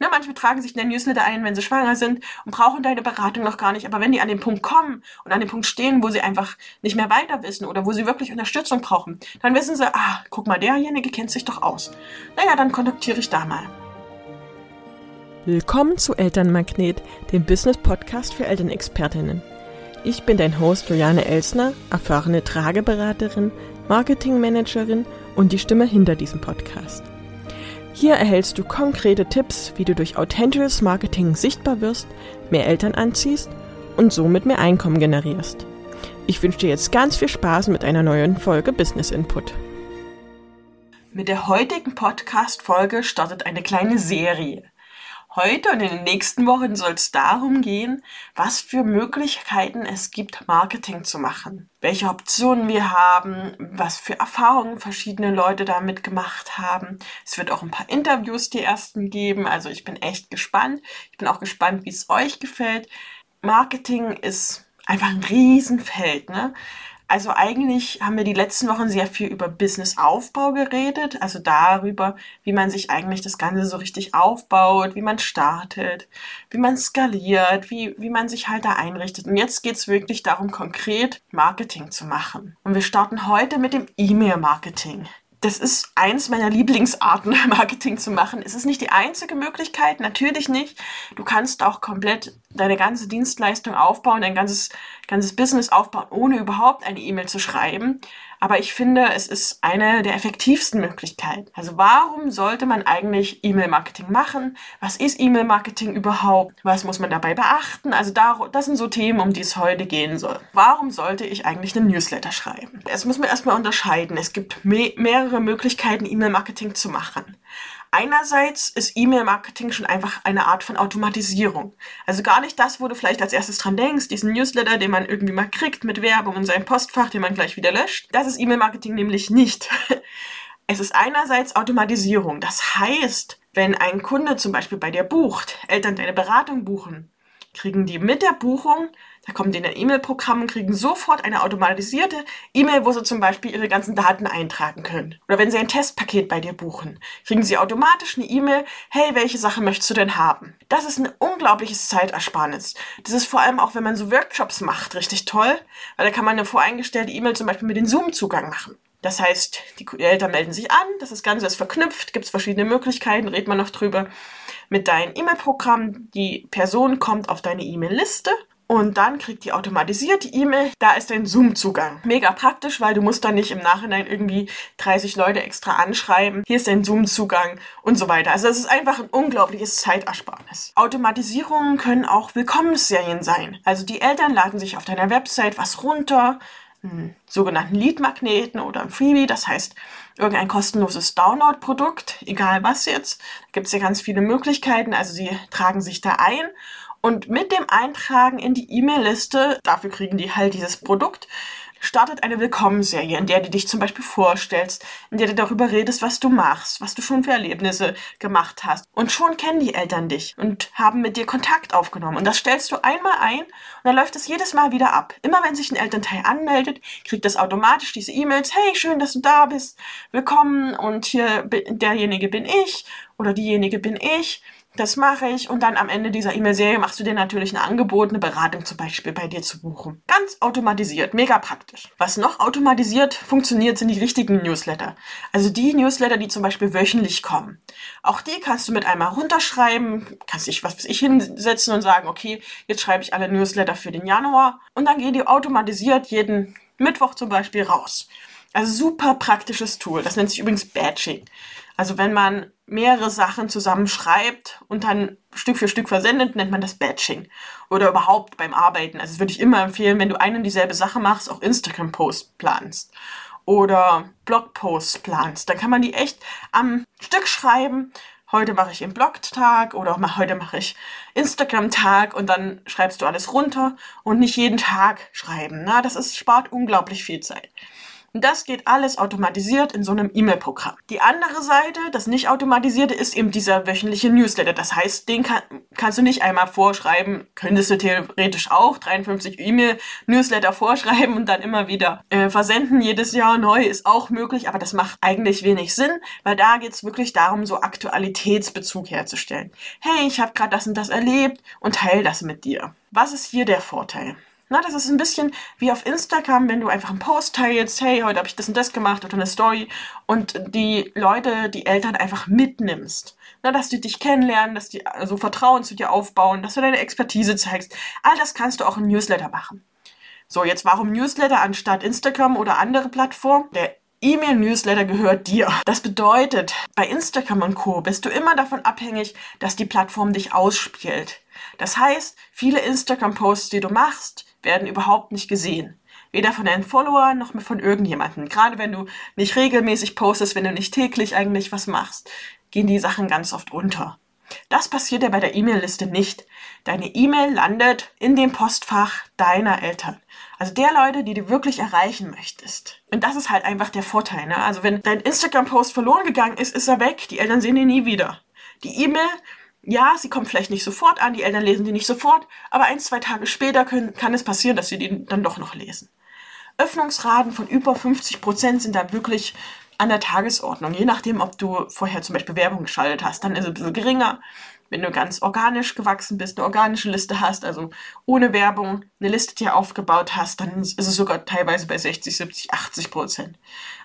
Ne, manche tragen sich in den Newsletter ein, wenn sie schwanger sind und brauchen deine Beratung noch gar nicht. Aber wenn die an den Punkt kommen und an den Punkt stehen, wo sie einfach nicht mehr weiter wissen oder wo sie wirklich Unterstützung brauchen, dann wissen sie, ah, guck mal, derjenige kennt sich doch aus. Naja, dann kontaktiere ich da mal. Willkommen zu Elternmagnet, dem Business-Podcast für Elternexpertinnen. Ich bin dein Host Juliane Elsner, erfahrene Trageberaterin, Marketingmanagerin und die Stimme hinter diesem Podcast. Hier erhältst du konkrete Tipps, wie du durch authentisches Marketing sichtbar wirst, mehr Eltern anziehst und somit mehr Einkommen generierst. Ich wünsche dir jetzt ganz viel Spaß mit einer neuen Folge Business Input. Mit der heutigen Podcast-Folge startet eine kleine Serie. Heute und in den nächsten Wochen soll es darum gehen, was für Möglichkeiten es gibt, Marketing zu machen. Welche Optionen wir haben, was für Erfahrungen verschiedene Leute damit gemacht haben. Es wird auch ein paar Interviews die ersten geben. Also ich bin echt gespannt. Ich bin auch gespannt, wie es euch gefällt. Marketing ist einfach ein Riesenfeld. Ne? Also eigentlich haben wir die letzten Wochen sehr viel über Businessaufbau geredet, also darüber, wie man sich eigentlich das Ganze so richtig aufbaut, wie man startet, wie man skaliert, wie, wie man sich halt da einrichtet. Und jetzt geht es wirklich darum, konkret Marketing zu machen. Und wir starten heute mit dem E-Mail-Marketing das ist eins meiner Lieblingsarten, Marketing zu machen. Es ist nicht die einzige Möglichkeit, natürlich nicht. Du kannst auch komplett deine ganze Dienstleistung aufbauen, dein ganzes, ganzes Business aufbauen, ohne überhaupt eine E-Mail zu schreiben. Aber ich finde, es ist eine der effektivsten Möglichkeiten. Also warum sollte man eigentlich E-Mail-Marketing machen? Was ist E-Mail-Marketing überhaupt? Was muss man dabei beachten? Also das sind so Themen, um die es heute gehen soll. Warum sollte ich eigentlich einen Newsletter schreiben? Es muss man erstmal unterscheiden. Es gibt me mehrere Möglichkeiten, E-Mail-Marketing zu machen. Einerseits ist E-Mail-Marketing schon einfach eine Art von Automatisierung. Also gar nicht das, wo du vielleicht als erstes dran denkst, diesen Newsletter, den man irgendwie mal kriegt mit Werbung in seinem Postfach, den man gleich wieder löscht. Das ist E-Mail-Marketing nämlich nicht. Es ist einerseits Automatisierung. Das heißt, wenn ein Kunde zum Beispiel bei dir bucht, Eltern deine Beratung buchen, kriegen die mit der Buchung da kommen die in ein E-Mail-Programm und kriegen sofort eine automatisierte E-Mail, wo sie zum Beispiel ihre ganzen Daten eintragen können. Oder wenn sie ein Testpaket bei dir buchen, kriegen sie automatisch eine E-Mail, hey, welche Sache möchtest du denn haben? Das ist ein unglaubliches Zeitersparnis. Das ist vor allem auch, wenn man so Workshops macht, richtig toll, weil da kann man eine voreingestellte E-Mail zum Beispiel mit dem Zoom-Zugang machen. Das heißt, die Eltern melden sich an, das Ganze ist verknüpft, gibt es verschiedene Möglichkeiten, redet man noch drüber mit deinem E-Mail-Programm. Die Person kommt auf deine E-Mail-Liste und dann kriegt die automatisiert die E-Mail, da ist ein Zoom-Zugang. Mega praktisch, weil du musst dann nicht im Nachhinein irgendwie 30 Leute extra anschreiben. Hier ist ein Zoom-Zugang und so weiter. Also es ist einfach ein unglaubliches Zeitersparnis. Automatisierungen können auch Willkommensserien sein. Also die Eltern laden sich auf deiner Website was runter, einen sogenannten Lead-Magneten oder ein Freebie, das heißt irgendein kostenloses Download-Produkt, egal was jetzt. Da gibt es ja ganz viele Möglichkeiten, also sie tragen sich da ein und mit dem Eintragen in die E-Mail-Liste, dafür kriegen die halt dieses Produkt, startet eine Willkommensserie, in der du dich zum Beispiel vorstellst, in der du darüber redest, was du machst, was du schon für Erlebnisse gemacht hast. Und schon kennen die Eltern dich und haben mit dir Kontakt aufgenommen. Und das stellst du einmal ein und dann läuft es jedes Mal wieder ab. Immer wenn sich ein Elternteil anmeldet, kriegt das automatisch diese E-Mails, hey, schön, dass du da bist, willkommen und hier derjenige bin ich oder diejenige bin ich das mache ich und dann am Ende dieser E-Mail-Serie machst du dir natürlich ein Angebot, eine Beratung zum Beispiel bei dir zu buchen. Ganz automatisiert, mega praktisch. Was noch automatisiert funktioniert, sind die richtigen Newsletter. Also die Newsletter, die zum Beispiel wöchentlich kommen. Auch die kannst du mit einmal runterschreiben, kannst dich, was weiß ich, hinsetzen und sagen, okay, jetzt schreibe ich alle Newsletter für den Januar und dann gehen die automatisiert jeden Mittwoch zum Beispiel raus. Also super praktisches Tool. Das nennt sich übrigens Batching. Also wenn man mehrere Sachen zusammenschreibt und dann Stück für Stück versendet, nennt man das Batching. Oder überhaupt beim Arbeiten. Also das würde ich immer empfehlen, wenn du eine und dieselbe Sache machst, auch Instagram-Posts planst oder Blogposts planst. Dann kann man die echt am Stück schreiben. Heute mache ich einen Blogtag oder heute mache ich Instagram-Tag und dann schreibst du alles runter und nicht jeden Tag schreiben. Na, das ist, spart unglaublich viel Zeit. Und das geht alles automatisiert in so einem E-Mail-Programm. Die andere Seite, das nicht automatisierte, ist eben dieser wöchentliche Newsletter. Das heißt, den kann, kannst du nicht einmal vorschreiben, könntest du theoretisch auch 53 E-Mail-Newsletter vorschreiben und dann immer wieder äh, versenden, jedes Jahr neu, ist auch möglich, aber das macht eigentlich wenig Sinn, weil da geht es wirklich darum, so Aktualitätsbezug herzustellen. Hey, ich habe gerade das und das erlebt und teile das mit dir. Was ist hier der Vorteil? Na, das ist ein bisschen wie auf Instagram, wenn du einfach einen Post teilst, hey, heute habe ich das und das gemacht oder eine Story und die Leute, die Eltern einfach mitnimmst. Na, dass die dich kennenlernen, dass die also Vertrauen zu dir aufbauen, dass du deine Expertise zeigst. All das kannst du auch im Newsletter machen. So, jetzt warum Newsletter anstatt Instagram oder andere Plattformen? Der E-Mail-Newsletter gehört dir. Das bedeutet, bei Instagram und Co. bist du immer davon abhängig, dass die Plattform dich ausspielt. Das heißt, viele Instagram-Posts, die du machst, werden überhaupt nicht gesehen. Weder von deinen Followern noch von irgendjemandem. Gerade wenn du nicht regelmäßig postest, wenn du nicht täglich eigentlich was machst, gehen die Sachen ganz oft unter. Das passiert ja bei der E-Mail-Liste nicht. Deine E-Mail landet in dem Postfach deiner Eltern. Also der Leute, die du wirklich erreichen möchtest. Und das ist halt einfach der Vorteil. Ne? Also wenn dein Instagram-Post verloren gegangen ist, ist er weg. Die Eltern sehen ihn nie wieder. Die E-Mail ja, sie kommt vielleicht nicht sofort an, die Eltern lesen die nicht sofort, aber ein, zwei Tage später können, kann es passieren, dass sie die dann doch noch lesen. Öffnungsraten von über 50 Prozent sind da wirklich an der Tagesordnung. Je nachdem, ob du vorher zum Beispiel Werbung geschaltet hast, dann ist es ein bisschen geringer. Wenn du ganz organisch gewachsen bist, eine organische Liste hast, also ohne Werbung eine Liste dir aufgebaut hast, dann ist es sogar teilweise bei 60, 70, 80 Prozent.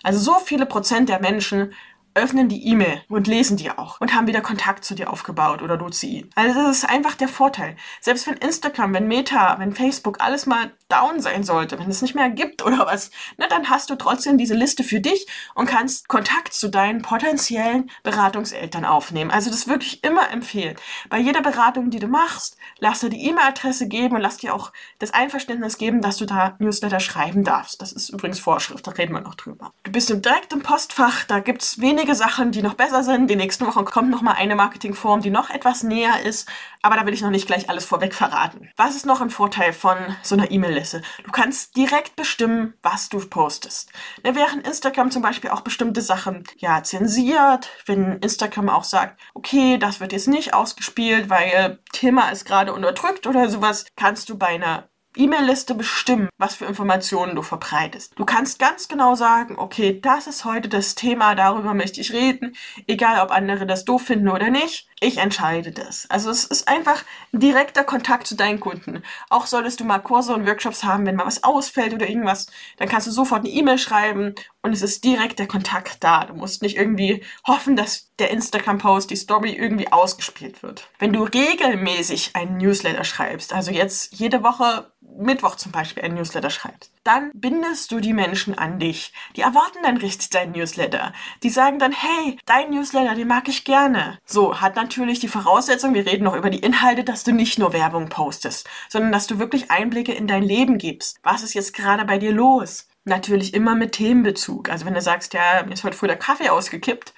Also so viele Prozent der Menschen öffnen die E-Mail und lesen die auch und haben wieder Kontakt zu dir aufgebaut oder du zu ihnen. Also das ist einfach der Vorteil. Selbst wenn Instagram, wenn Meta, wenn Facebook alles mal down sein sollte, wenn es nicht mehr gibt oder was, ne, dann hast du trotzdem diese Liste für dich und kannst Kontakt zu deinen potenziellen Beratungseltern aufnehmen. Also das wirklich immer empfehlen. Bei jeder Beratung, die du machst, lass dir die E-Mail-Adresse geben und lass dir auch das Einverständnis geben, dass du da Newsletter schreiben darfst. Das ist übrigens Vorschrift, da reden wir noch drüber. Du bist im direkten Postfach, da gibt's wenig einige Sachen, die noch besser sind. Die nächsten Wochen kommt noch mal eine Marketingform, die noch etwas näher ist. Aber da will ich noch nicht gleich alles vorweg verraten. Was ist noch ein Vorteil von so einer E-Mail-Liste? Du kannst direkt bestimmen, was du postest. Ne, während Instagram zum Beispiel auch bestimmte Sachen ja zensiert, wenn Instagram auch sagt, okay, das wird jetzt nicht ausgespielt, weil Thema ist gerade unterdrückt oder sowas, kannst du bei einer E-Mail-Liste bestimmen, was für Informationen du verbreitest. Du kannst ganz genau sagen, okay, das ist heute das Thema, darüber möchte ich reden, egal ob andere das doof finden oder nicht. Ich entscheide das. Also es ist einfach ein direkter Kontakt zu deinen Kunden. Auch solltest du mal Kurse und Workshops haben, wenn mal was ausfällt oder irgendwas, dann kannst du sofort eine E-Mail schreiben und es ist direkt der Kontakt da. Du musst nicht irgendwie hoffen, dass der Instagram-Post, die Story irgendwie ausgespielt wird. Wenn du regelmäßig einen Newsletter schreibst, also jetzt jede Woche Mittwoch zum Beispiel einen Newsletter schreibst, dann bindest du die Menschen an dich. Die erwarten dann richtig deinen Newsletter. Die sagen dann, hey, dein Newsletter, den mag ich gerne. So, hat natürlich die Voraussetzung, wir reden noch über die Inhalte, dass du nicht nur Werbung postest, sondern dass du wirklich Einblicke in dein Leben gibst. Was ist jetzt gerade bei dir los? Natürlich immer mit Themenbezug. Also wenn du sagst, ja, mir ist heute früh der Kaffee ausgekippt,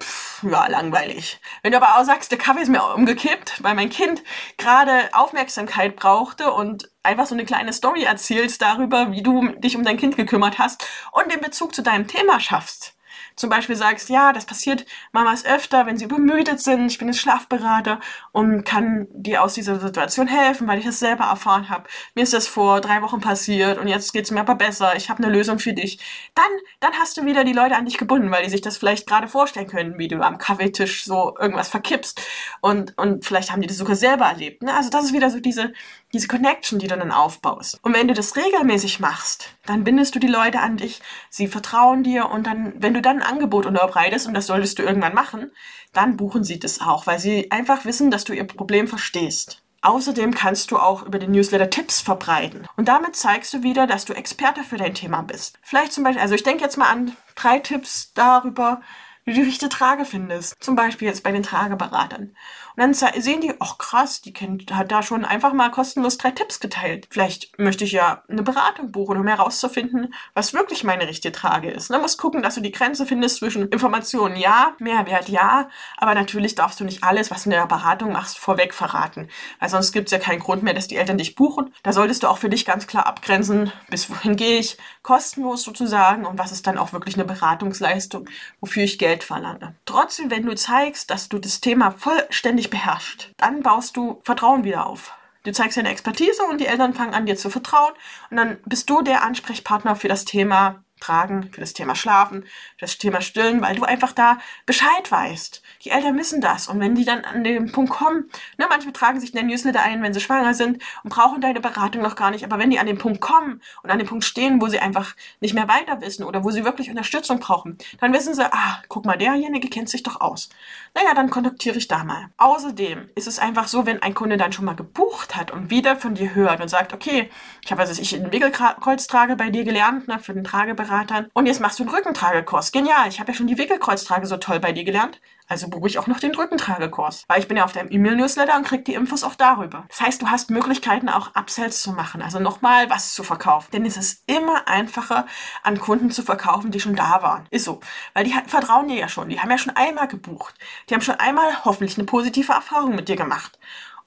pff, ja, langweilig. Wenn du aber auch sagst, der Kaffee ist mir umgekippt, weil mein Kind gerade Aufmerksamkeit brauchte und einfach so eine kleine Story erzählst darüber, wie du dich um dein Kind gekümmert hast und den Bezug zu deinem Thema schaffst, zum Beispiel sagst, ja, das passiert Mamas öfter, wenn sie übermüdet sind, ich bin jetzt Schlafberater und kann dir aus dieser Situation helfen, weil ich das selber erfahren habe. Mir ist das vor drei Wochen passiert und jetzt geht es mir aber besser, ich habe eine Lösung für dich. Dann, dann hast du wieder die Leute an dich gebunden, weil die sich das vielleicht gerade vorstellen können, wie du am Kaffeetisch so irgendwas verkippst und, und vielleicht haben die das sogar selber erlebt. Ne? Also das ist wieder so diese, diese Connection, die du dann aufbaust. Und wenn du das regelmäßig machst, dann bindest du die Leute an dich, sie vertrauen dir und dann, wenn du dann ein Angebot unterbreitest, und das solltest du irgendwann machen, dann buchen sie das auch, weil sie einfach wissen, dass du ihr Problem verstehst. Außerdem kannst du auch über den Newsletter Tipps verbreiten. Und damit zeigst du wieder, dass du Experte für dein Thema bist. Vielleicht zum Beispiel, also ich denke jetzt mal an drei Tipps darüber, wie du die richtige Trage findest. Zum Beispiel jetzt bei den Trageberatern. Und dann sehen die, ach krass, die kennt, hat da schon einfach mal kostenlos drei Tipps geteilt. Vielleicht möchte ich ja eine Beratung buchen, um herauszufinden, was wirklich meine richtige Trage ist. Man muss gucken, dass du die Grenze findest zwischen Informationen ja, Mehrwert ja, aber natürlich darfst du nicht alles, was du in der Beratung machst, vorweg verraten. Weil sonst gibt es ja keinen Grund mehr, dass die Eltern dich buchen. Da solltest du auch für dich ganz klar abgrenzen, bis wohin gehe ich, kostenlos sozusagen und was ist dann auch wirklich eine Beratungsleistung, wofür ich Geld verlange. Trotzdem, wenn du zeigst, dass du das Thema vollständig beherrschst, dann baust du Vertrauen wieder auf. Du zeigst deine Expertise und die Eltern fangen an, dir zu vertrauen und dann bist du der Ansprechpartner für das Thema Tragen, für das Thema Schlafen, für das Thema Stillen, weil du einfach da Bescheid weißt. Die Eltern wissen das. Und wenn die dann an den Punkt kommen, ne, manche tragen sich in den Newsletter ein, wenn sie schwanger sind und brauchen deine Beratung noch gar nicht, aber wenn die an den Punkt kommen und an den Punkt stehen, wo sie einfach nicht mehr weiter wissen oder wo sie wirklich Unterstützung brauchen, dann wissen sie, ah, guck mal, derjenige kennt sich doch aus. Naja, dann kontaktiere ich da mal. Außerdem ist es einfach so, wenn ein Kunde dann schon mal gebucht hat und wieder von dir hört und sagt, okay, ich habe, also ich einen Wickelkreuztrage bei dir gelernt, ne, für den Tragebereich, Beratern. Und jetzt machst du einen Rückentragekurs. Genial, ich habe ja schon die Wickelkreuztrage so toll bei dir gelernt. Also buche ich auch noch den Rückentragekurs. Weil ich bin ja auf deinem E-Mail-Newsletter und krieg die Infos auch darüber. Das heißt, du hast Möglichkeiten auch Upsells zu machen. Also nochmal was zu verkaufen. Denn es ist immer einfacher, an Kunden zu verkaufen, die schon da waren. Ist so. Weil die vertrauen dir ja schon. Die haben ja schon einmal gebucht. Die haben schon einmal hoffentlich eine positive Erfahrung mit dir gemacht.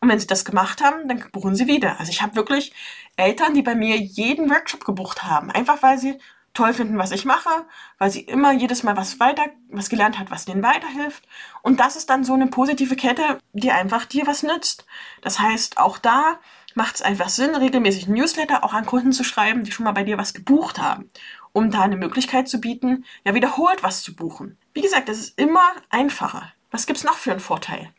Und wenn sie das gemacht haben, dann buchen sie wieder. Also ich habe wirklich Eltern, die bei mir jeden Workshop gebucht haben. Einfach weil sie toll finden, was ich mache, weil sie immer jedes Mal was weiter, was gelernt hat, was denen weiterhilft. Und das ist dann so eine positive Kette, die einfach dir was nützt. Das heißt, auch da macht es einfach Sinn, regelmäßig Newsletter auch an Kunden zu schreiben, die schon mal bei dir was gebucht haben, um da eine Möglichkeit zu bieten, ja wiederholt was zu buchen. Wie gesagt, das ist immer einfacher. Was gibt's noch für einen Vorteil?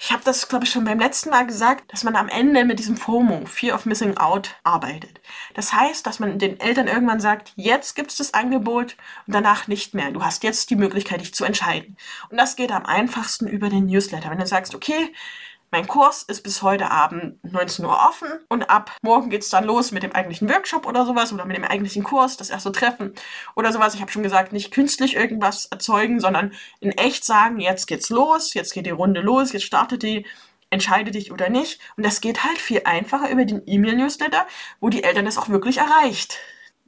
Ich habe das, glaube ich, schon beim letzten Mal gesagt, dass man am Ende mit diesem FOMO, Fear of Missing Out, arbeitet. Das heißt, dass man den Eltern irgendwann sagt, jetzt gibt es das Angebot und danach nicht mehr. Du hast jetzt die Möglichkeit, dich zu entscheiden. Und das geht am einfachsten über den Newsletter. Wenn du sagst, okay, mein Kurs ist bis heute Abend 19 Uhr offen und ab morgen geht's dann los mit dem eigentlichen Workshop oder sowas oder mit dem eigentlichen Kurs, das erste Treffen oder sowas. Ich habe schon gesagt, nicht künstlich irgendwas erzeugen, sondern in echt sagen, jetzt geht's los, jetzt geht die Runde los, jetzt startet die, entscheide dich oder nicht. Und das geht halt viel einfacher über den E-Mail-Newsletter, wo die Eltern das auch wirklich erreicht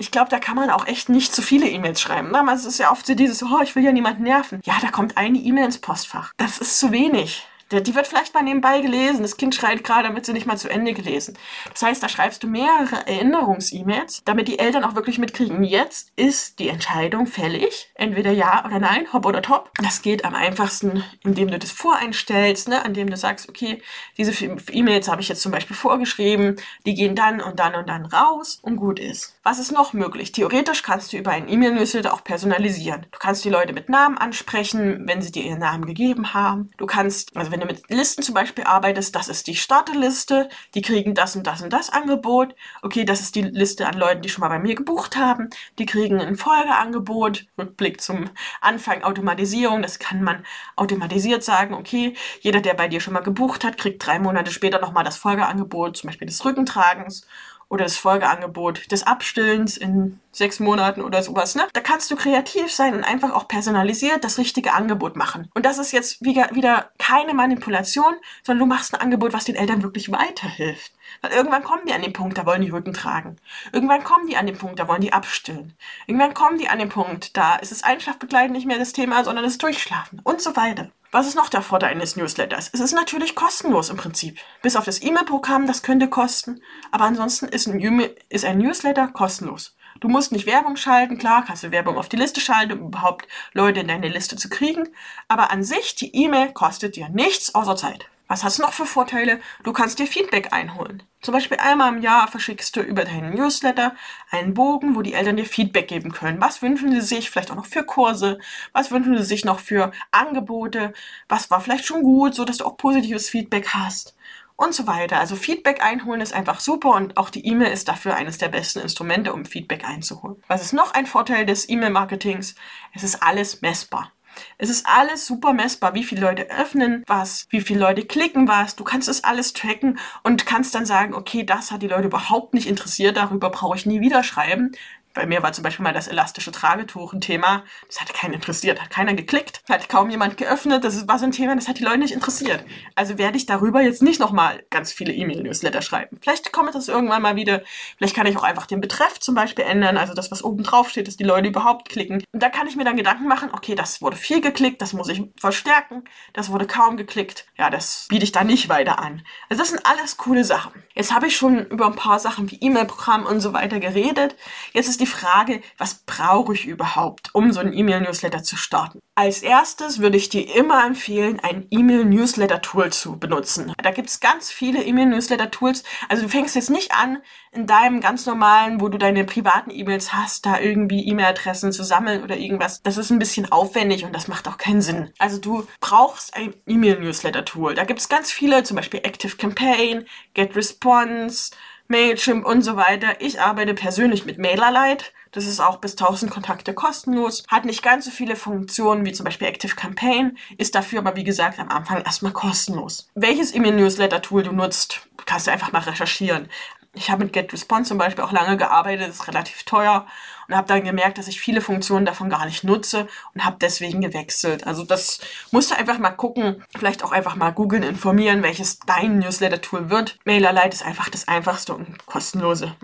ich glaube, da kann man auch echt nicht zu viele E-Mails schreiben. Damals ist ja oft so dieses, oh, ich will ja niemanden nerven. Ja, da kommt eine E-Mail ins Postfach. Das ist zu wenig. Die wird vielleicht mal nebenbei gelesen. Das Kind schreit gerade, damit sie nicht mal zu Ende gelesen. Das heißt, da schreibst du mehrere Erinnerungs-E-Mails, damit die Eltern auch wirklich mitkriegen, jetzt ist die Entscheidung fällig. Entweder ja oder nein, hopp oder top. Das geht am einfachsten, indem du das voreinstellst, ne? indem du sagst, okay, diese E-Mails habe ich jetzt zum Beispiel vorgeschrieben, die gehen dann und dann und dann raus und gut ist. Was ist noch möglich? Theoretisch kannst du über einen E-Mail-Newsletter auch personalisieren. Du kannst die Leute mit Namen ansprechen, wenn sie dir ihren Namen gegeben haben. Du kannst, also wenn wenn du mit Listen zum Beispiel arbeitest, das ist die Starterliste, die kriegen das und das und das Angebot. Okay, das ist die Liste an Leuten, die schon mal bei mir gebucht haben. Die kriegen ein Folgeangebot. Rückblick zum Anfang Automatisierung. Das kann man automatisiert sagen. Okay, jeder, der bei dir schon mal gebucht hat, kriegt drei Monate später nochmal das Folgeangebot, zum Beispiel des Rückentragens oder das Folgeangebot des Abstillens in sechs Monaten oder sowas. Ne? Da kannst du kreativ sein und einfach auch personalisiert das richtige Angebot machen. Und das ist jetzt wieder keine Manipulation, sondern du machst ein Angebot, was den Eltern wirklich weiterhilft. Weil irgendwann kommen die an den Punkt, da wollen die Rücken tragen. Irgendwann kommen die an den Punkt, da wollen die abstillen. Irgendwann kommen die an den Punkt, da ist das Einschlafbegleiten nicht mehr das Thema, sondern das Durchschlafen und so weiter. Was ist noch der Vorteil eines Newsletters? Es ist natürlich kostenlos im Prinzip. Bis auf das E-Mail-Programm, das könnte kosten. Aber ansonsten ist ein, ist ein Newsletter kostenlos. Du musst nicht Werbung schalten, klar, kannst du Werbung auf die Liste schalten, um überhaupt Leute in deine Liste zu kriegen. Aber an sich, die E-Mail kostet dir nichts außer Zeit. Was hast du noch für Vorteile? Du kannst dir Feedback einholen. Zum Beispiel einmal im Jahr verschickst du über deinen Newsletter einen Bogen, wo die Eltern dir Feedback geben können. Was wünschen sie sich vielleicht auch noch für Kurse? Was wünschen sie sich noch für Angebote? Was war vielleicht schon gut, so dass du auch positives Feedback hast? Und so weiter. Also Feedback einholen ist einfach super und auch die E-Mail ist dafür eines der besten Instrumente, um Feedback einzuholen. Was ist noch ein Vorteil des E-Mail-Marketings? Es ist alles messbar. Es ist alles super messbar, wie viele Leute öffnen was, wie viele Leute klicken was. Du kannst es alles tracken und kannst dann sagen, okay, das hat die Leute überhaupt nicht interessiert, darüber brauche ich nie wieder schreiben. Bei mir war zum Beispiel mal das elastische Tragetuch ein Thema, das hatte keinen interessiert, hat keiner geklickt, hat kaum jemand geöffnet, das war so ein Thema, das hat die Leute nicht interessiert. Also werde ich darüber jetzt nicht nochmal ganz viele E-Mail-Newsletter schreiben. Vielleicht kommt das irgendwann mal wieder, vielleicht kann ich auch einfach den Betreff zum Beispiel ändern, also das, was oben drauf steht, dass die Leute überhaupt klicken. Und da kann ich mir dann Gedanken machen, okay, das wurde viel geklickt, das muss ich verstärken, das wurde kaum geklickt, ja, das biete ich da nicht weiter an. Also das sind alles coole Sachen. Jetzt habe ich schon über ein paar Sachen wie E-Mail-Programm und so weiter geredet. Jetzt ist die Frage, was brauche ich überhaupt, um so einen E-Mail-Newsletter zu starten? Als erstes würde ich dir immer empfehlen, ein E-Mail-Newsletter-Tool zu benutzen. Da gibt es ganz viele E-Mail-Newsletter-Tools. Also du fängst jetzt nicht an, in deinem ganz normalen, wo du deine privaten E-Mails hast, da irgendwie E-Mail-Adressen zu sammeln oder irgendwas. Das ist ein bisschen aufwendig und das macht auch keinen Sinn. Also du brauchst ein E-Mail-Newsletter-Tool. Da gibt es ganz viele, zum Beispiel Active Campaign, GetResponse, Mailchimp und so weiter. Ich arbeite persönlich mit MailerLite. Das ist auch bis 1000 Kontakte kostenlos, hat nicht ganz so viele Funktionen wie zum Beispiel Active Campaign, ist dafür aber wie gesagt am Anfang erstmal kostenlos. Welches E-Mail-Newsletter-Tool du nutzt, kannst du einfach mal recherchieren. Ich habe mit GetResponse zum Beispiel auch lange gearbeitet, ist relativ teuer und habe dann gemerkt, dass ich viele Funktionen davon gar nicht nutze und habe deswegen gewechselt. Also das musst du einfach mal gucken, vielleicht auch einfach mal googeln, informieren, welches dein Newsletter-Tool wird. MailerLite ist einfach das einfachste und kostenlose.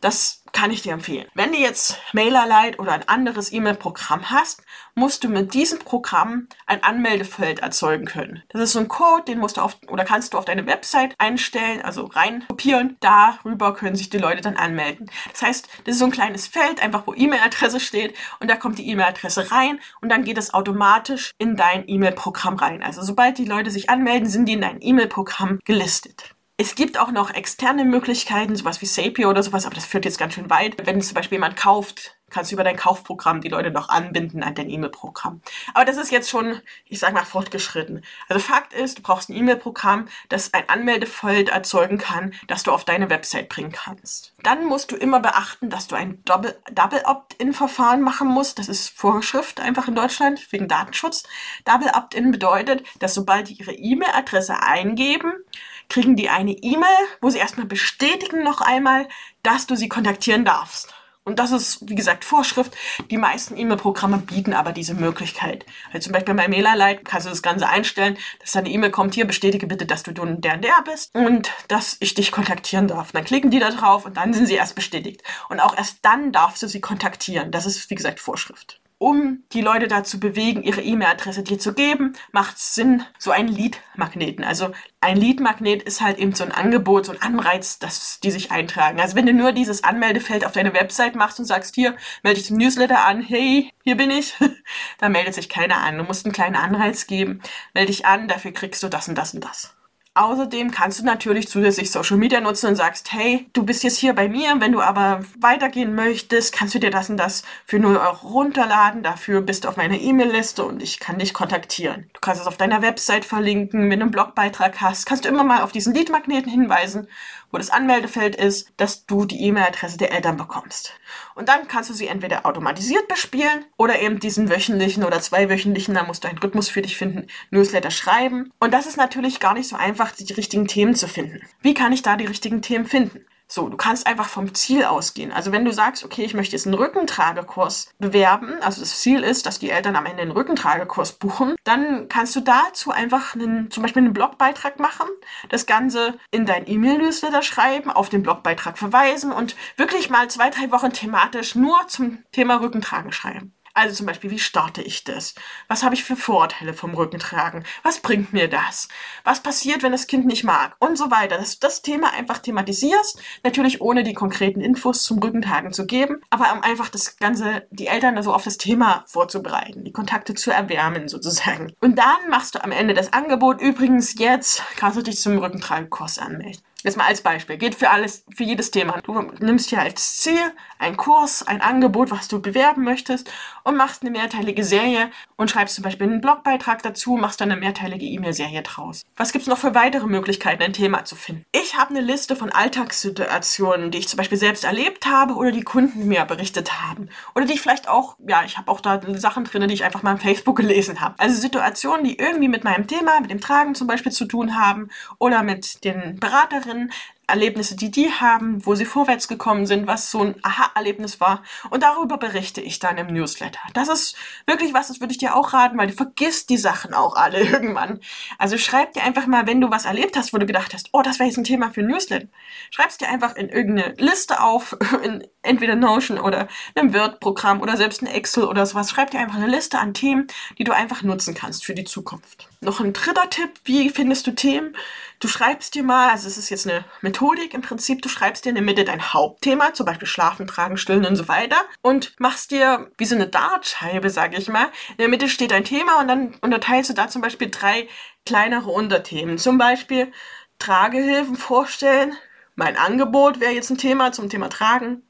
Das kann ich dir empfehlen. Wenn du jetzt MailerLite oder ein anderes E-Mail-Programm hast, musst du mit diesem Programm ein Anmeldefeld erzeugen können. Das ist so ein Code, den musst du auf oder kannst du auf deine Website einstellen, also rein kopieren. Darüber können sich die Leute dann anmelden. Das heißt, das ist so ein kleines Feld, einfach wo E-Mail-Adresse steht und da kommt die E-Mail-Adresse rein und dann geht es automatisch in dein E-Mail-Programm rein. Also sobald die Leute sich anmelden, sind die in dein E-Mail-Programm gelistet. Es gibt auch noch externe Möglichkeiten, sowas wie Sapio oder sowas, aber das führt jetzt ganz schön weit. Wenn zum Beispiel jemand kauft, kannst du über dein Kaufprogramm die Leute noch anbinden an dein E-Mail-Programm. Aber das ist jetzt schon, ich sag mal, fortgeschritten. Also Fakt ist, du brauchst ein E-Mail-Programm, das ein Anmeldefeld erzeugen kann, das du auf deine Website bringen kannst. Dann musst du immer beachten, dass du ein Double Opt-in-Verfahren machen musst. Das ist Vorschrift einfach in Deutschland wegen Datenschutz. Double Opt-in bedeutet, dass sobald die ihre E-Mail-Adresse eingeben, kriegen die eine E-Mail, wo sie erstmal bestätigen noch einmal, dass du sie kontaktieren darfst. Und das ist, wie gesagt, Vorschrift. Die meisten E-Mail-Programme bieten aber diese Möglichkeit. Also zum Beispiel bei MailerLite kannst du das Ganze einstellen, dass deine E-Mail kommt, hier bestätige bitte, dass du der und der bist und dass ich dich kontaktieren darf. dann klicken die da drauf und dann sind sie erst bestätigt. Und auch erst dann darfst du sie kontaktieren. Das ist, wie gesagt, Vorschrift um die Leute dazu bewegen, ihre E-Mail-Adresse dir zu geben, macht es Sinn, so einen Lead-Magneten. Also ein Lead-Magnet ist halt eben so ein Angebot, so ein Anreiz, dass die sich eintragen. Also wenn du nur dieses Anmeldefeld auf deine Website machst und sagst, hier, melde dich zum Newsletter an, hey, hier bin ich, dann meldet sich keiner an. Du musst einen kleinen Anreiz geben, melde dich an, dafür kriegst du das und das und das. Außerdem kannst du natürlich zusätzlich Social Media nutzen und sagst, hey, du bist jetzt hier bei mir, wenn du aber weitergehen möchtest, kannst du dir das und das für 0 Euro runterladen. Dafür bist du auf meiner E-Mail-Liste und ich kann dich kontaktieren. Du kannst es auf deiner Website verlinken, wenn du einen Blogbeitrag hast, kannst du immer mal auf diesen Lead-Magneten hinweisen wo das Anmeldefeld ist, dass du die E-Mail-Adresse der Eltern bekommst. Und dann kannst du sie entweder automatisiert bespielen oder eben diesen wöchentlichen oder zweiwöchentlichen, da musst du einen Rhythmus für dich finden, Newsletter schreiben. Und das ist natürlich gar nicht so einfach, die richtigen Themen zu finden. Wie kann ich da die richtigen Themen finden? So, du kannst einfach vom Ziel ausgehen. Also wenn du sagst, okay, ich möchte jetzt einen Rückentragekurs bewerben, also das Ziel ist, dass die Eltern am Ende einen Rückentragekurs buchen, dann kannst du dazu einfach einen, zum Beispiel einen Blogbeitrag machen, das Ganze in dein E-Mail-Newsletter schreiben, auf den Blogbeitrag verweisen und wirklich mal zwei, drei Wochen thematisch nur zum Thema Rückentragen schreiben. Also zum Beispiel, wie starte ich das? Was habe ich für Vorteile vom Rückentragen? Was bringt mir das? Was passiert, wenn das Kind nicht mag? Und so weiter. Dass du das Thema einfach thematisierst. Natürlich ohne die konkreten Infos zum Rückentragen zu geben, aber um einfach das Ganze, die Eltern also auf das Thema vorzubereiten, die Kontakte zu erwärmen sozusagen. Und dann machst du am Ende das Angebot. Übrigens, jetzt kannst du dich zum Rückentragekurs anmelden. Jetzt mal als Beispiel. Geht für alles, für jedes Thema. Du nimmst hier als Ziel einen Kurs, ein Angebot, was du bewerben möchtest und machst eine mehrteilige Serie und schreibst zum Beispiel einen Blogbeitrag dazu, machst dann eine mehrteilige E-Mail-Serie draus. Was gibt's noch für weitere Möglichkeiten, ein Thema zu finden? Ich habe eine Liste von Alltagssituationen, die ich zum Beispiel selbst erlebt habe oder die Kunden mir berichtet haben. Oder die ich vielleicht auch, ja, ich habe auch da Sachen drin, die ich einfach mal im Facebook gelesen habe. Also Situationen, die irgendwie mit meinem Thema, mit dem Tragen zum Beispiel zu tun haben oder mit den Beraterinnen, Lehrerin Erlebnisse, die die haben, wo sie vorwärts gekommen sind, was so ein Aha-Erlebnis war. Und darüber berichte ich dann im Newsletter. Das ist wirklich was, das würde ich dir auch raten, weil du vergisst die Sachen auch alle irgendwann. Also schreib dir einfach mal, wenn du was erlebt hast, wo du gedacht hast, oh, das wäre jetzt ein Thema für ein Newsletter. Schreib's dir einfach in irgendeine Liste auf, in entweder Notion oder einem Word-Programm oder selbst ein Excel oder sowas. Schreib dir einfach eine Liste an Themen, die du einfach nutzen kannst für die Zukunft. Noch ein dritter Tipp, wie findest du Themen? Du schreibst dir mal, also es ist jetzt eine Methodik im Prinzip, du schreibst dir in der Mitte dein Hauptthema, zum Beispiel Schlafen, Tragen, Stillen und so weiter und machst dir wie so eine Dartscheibe, sage ich mal. In der Mitte steht dein Thema und dann unterteilst du da zum Beispiel drei kleinere Unterthemen. Zum Beispiel Tragehilfen vorstellen. Mein Angebot wäre jetzt ein Thema zum Thema Tragen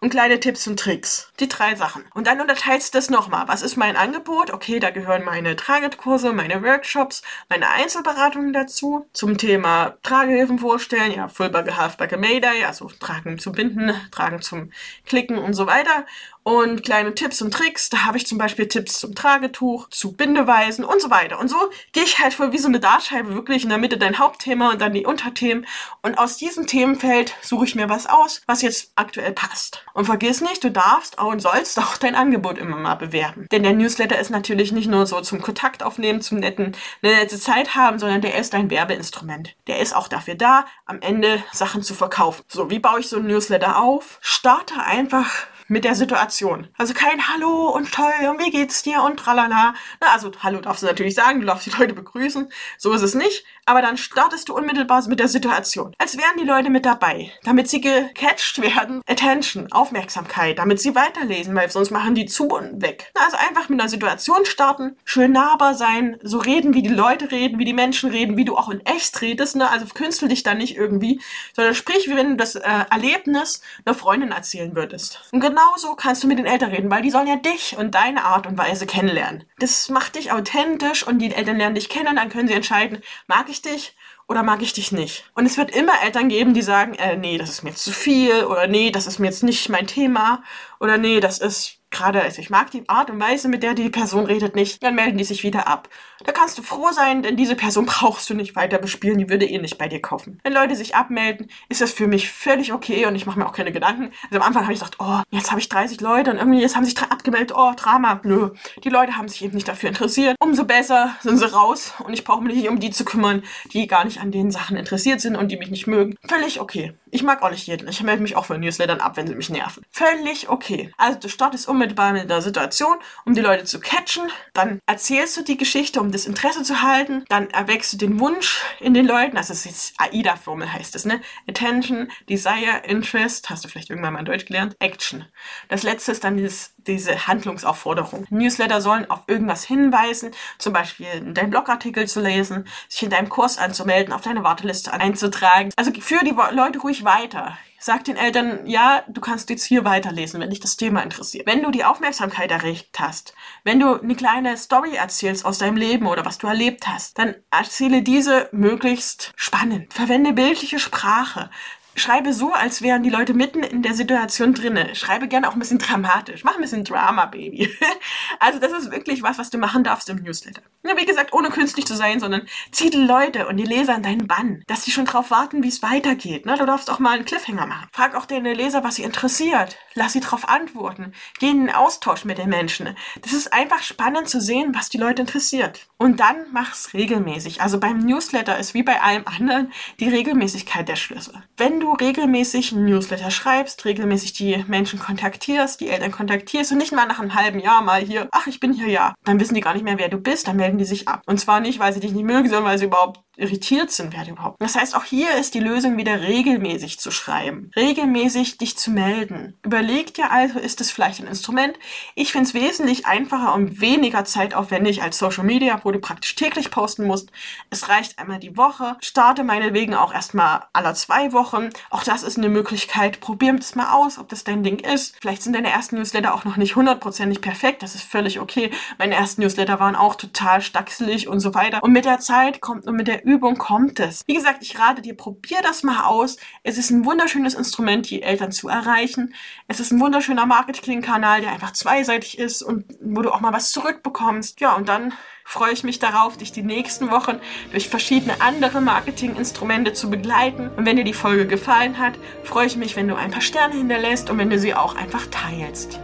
und kleine Tipps und Tricks. Die drei Sachen. Und dann unterteilst du das nochmal. Was ist mein Angebot? Okay, da gehören meine Tragekurse, meine Workshops, meine Einzelberatungen dazu. Zum Thema Tragehilfen vorstellen, ja, Fullbugger, Halfbugger, Mayday, also Tragen zum Binden, Tragen zum Klicken und so weiter und kleine Tipps und Tricks. Da habe ich zum Beispiel Tipps zum Tragetuch, zu Bindeweisen und so weiter. Und so gehe ich halt voll wie so eine Dartscheibe wirklich in der Mitte dein Hauptthema und dann die Unterthemen. Und aus diesem Themenfeld suche ich mir was aus, was jetzt aktuell passt. Und vergiss nicht, du darfst und sollst auch dein Angebot immer mal bewerben. Denn der Newsletter ist natürlich nicht nur so zum Kontakt aufnehmen, zum netten, eine nette Zeit haben, sondern der ist ein Werbeinstrument. Der ist auch dafür da, am Ende Sachen zu verkaufen. So, wie baue ich so ein Newsletter auf? Starte einfach mit der Situation. Also kein Hallo und toll und wie geht's dir und tralala. Na, also Hallo darfst du natürlich sagen, du darfst die Leute begrüßen. So ist es nicht. Aber dann startest du unmittelbar mit der Situation. Als wären die Leute mit dabei, damit sie gecatcht werden. Attention, Aufmerksamkeit, damit sie weiterlesen, weil sonst machen die zu und weg. Also einfach mit einer Situation starten, schön nahbar sein, so reden, wie die Leute reden, wie die Menschen reden, wie du auch in echt redest. Ne? Also künstel dich da nicht irgendwie, sondern sprich, wie wenn du das äh, Erlebnis einer Freundin erzählen würdest. Und genau genauso kannst du mit den Eltern reden, weil die sollen ja dich und deine Art und Weise kennenlernen. Das macht dich authentisch und die Eltern lernen dich kennen, dann können sie entscheiden, mag ich dich oder mag ich dich nicht. Und es wird immer Eltern geben, die sagen, äh, nee, das ist mir jetzt zu viel oder nee, das ist mir jetzt nicht mein Thema oder nee, das ist gerade, also ich mag die Art und Weise, mit der die Person redet, nicht, dann melden die sich wieder ab. Da kannst du froh sein, denn diese Person brauchst du nicht weiter bespielen, die würde eh nicht bei dir kaufen. Wenn Leute sich abmelden, ist das für mich völlig okay und ich mache mir auch keine Gedanken. Also am Anfang habe ich gedacht, oh, jetzt habe ich 30 Leute und irgendwie jetzt haben sich abgemeldet, oh, Drama. Nö, die Leute haben sich eben nicht dafür interessiert. Umso besser sind sie raus und ich brauche mich nicht um die zu kümmern, die gar nicht an den Sachen interessiert sind und die mich nicht mögen. Völlig okay. Ich mag auch nicht jeden. Ich melde mich auch für Newslettern ab, wenn sie mich nerven. Völlig okay. Also du startest unmittelbar mit der Situation, um die Leute zu catchen. Dann erzählst du die Geschichte, um das Interesse zu halten. Dann erweckst du den Wunsch in den Leuten. Das ist AIDA-Formel heißt es, ne? Attention, Desire, Interest. Hast du vielleicht irgendwann mal in Deutsch gelernt? Action. Das letzte ist dann dieses, diese Handlungsaufforderung. Newsletter sollen auf irgendwas hinweisen. Zum Beispiel deinen Blogartikel zu lesen, sich in deinem Kurs anzumelden, auf deine Warteliste einzutragen. Also für die Leute ruhig weiter. Sag den Eltern, ja, du kannst jetzt hier weiterlesen, wenn dich das Thema interessiert. Wenn du die Aufmerksamkeit erregt hast, wenn du eine kleine Story erzählst aus deinem Leben oder was du erlebt hast, dann erzähle diese möglichst spannend. Verwende bildliche Sprache schreibe so, als wären die Leute mitten in der Situation drinne. Schreibe gerne auch ein bisschen dramatisch. Mach ein bisschen Drama, Baby. also das ist wirklich was, was du machen darfst im Newsletter. Ja, wie gesagt, ohne künstlich zu sein, sondern zieh die Leute und die Leser an deinen Bann, dass sie schon drauf warten, wie es weitergeht. Ne? Du darfst auch mal einen Cliffhanger machen. Frag auch deine Leser, was sie interessiert. Lass sie darauf antworten. Geh in den Austausch mit den Menschen. Das ist einfach spannend zu sehen, was die Leute interessiert. Und dann mach's regelmäßig. Also beim Newsletter ist wie bei allem anderen die Regelmäßigkeit der Schlüssel. Wenn du regelmäßig Newsletter schreibst, regelmäßig die Menschen kontaktierst, die Eltern kontaktierst und nicht mal nach einem halben Jahr mal hier, ach, ich bin hier ja, dann wissen die gar nicht mehr, wer du bist, dann melden die sich ab. Und zwar nicht, weil sie dich nicht mögen, sondern weil sie überhaupt irritiert sind, wer überhaupt. Das heißt, auch hier ist die Lösung wieder regelmäßig zu schreiben, regelmäßig dich zu melden. Überleg dir also, ist es vielleicht ein Instrument? Ich finde es wesentlich einfacher und weniger zeitaufwendig als Social Media, wo du praktisch täglich posten musst. Es reicht einmal die Woche. Starte meinetwegen auch erstmal alle zwei Wochen. Auch das ist eine Möglichkeit. Probier es mal aus, ob das dein Ding ist. Vielleicht sind deine ersten Newsletter auch noch nicht hundertprozentig perfekt. Das ist völlig okay. Meine ersten Newsletter waren auch total stachselig und so weiter. Und mit der Zeit kommt und mit der Übung kommt es. Wie gesagt, ich rate dir, probier das mal aus. Es ist ein wunderschönes Instrument, die Eltern zu erreichen. Es ist ein wunderschöner Marketingkanal, der einfach zweiseitig ist und wo du auch mal was zurückbekommst. Ja, und dann freue ich mich darauf, dich die nächsten Wochen durch verschiedene andere Marketinginstrumente zu begleiten. Und wenn dir die Folge gefallen hat, freue ich mich, wenn du ein paar Sterne hinterlässt und wenn du sie auch einfach teilst.